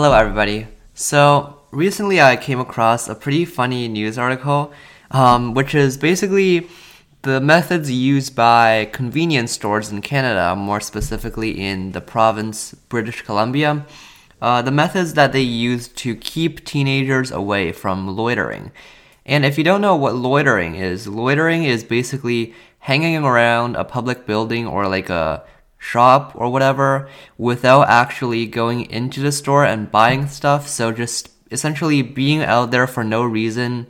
Hello, everybody. So, recently I came across a pretty funny news article, um, which is basically the methods used by convenience stores in Canada, more specifically in the province British Columbia. Uh, the methods that they use to keep teenagers away from loitering. And if you don't know what loitering is, loitering is basically hanging around a public building or like a shop or whatever without actually going into the store and buying stuff. So just essentially being out there for no reason,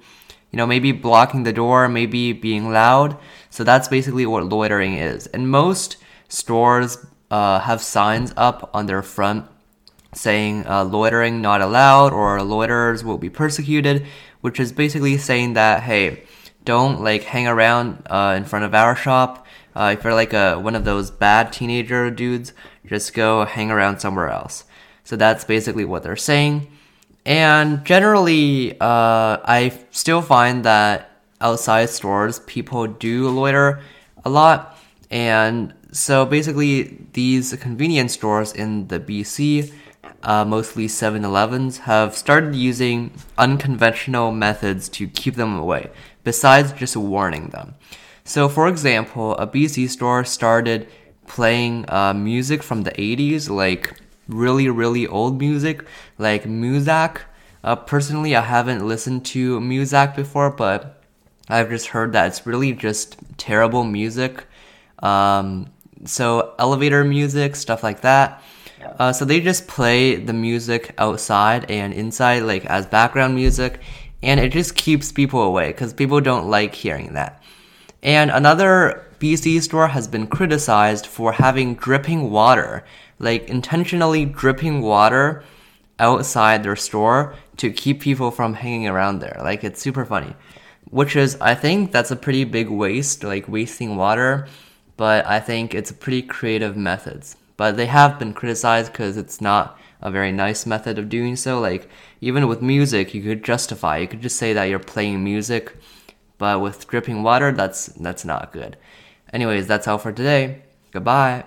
you know, maybe blocking the door, maybe being loud. So that's basically what loitering is. And most stores uh, have signs up on their front saying uh, loitering not allowed or loiterers will be persecuted, which is basically saying that, hey, don't like hang around uh, in front of our shop uh, if you're like a one of those bad teenager dudes, just go hang around somewhere else. So that's basically what they're saying. And generally, uh, I still find that outside stores people do loiter a lot. And so basically, these convenience stores in the BC, uh, mostly 7 Elevens, have started using unconventional methods to keep them away, besides just warning them. So, for example, a BC store started playing uh, music from the 80s, like really, really old music, like Muzak. Uh, personally, I haven't listened to Muzak before, but I've just heard that it's really just terrible music. Um, so, elevator music, stuff like that. Uh, so they just play the music outside and inside, like as background music, and it just keeps people away because people don't like hearing that. And another BC store has been criticized for having dripping water, like intentionally dripping water outside their store to keep people from hanging around there. Like it's super funny. Which is I think that's a pretty big waste, like wasting water, but I think it's a pretty creative methods. But they have been criticized cuz it's not a very nice method of doing so. Like even with music, you could justify. You could just say that you're playing music but with dripping water, that's that's not good. Anyways, that's all for today. Goodbye.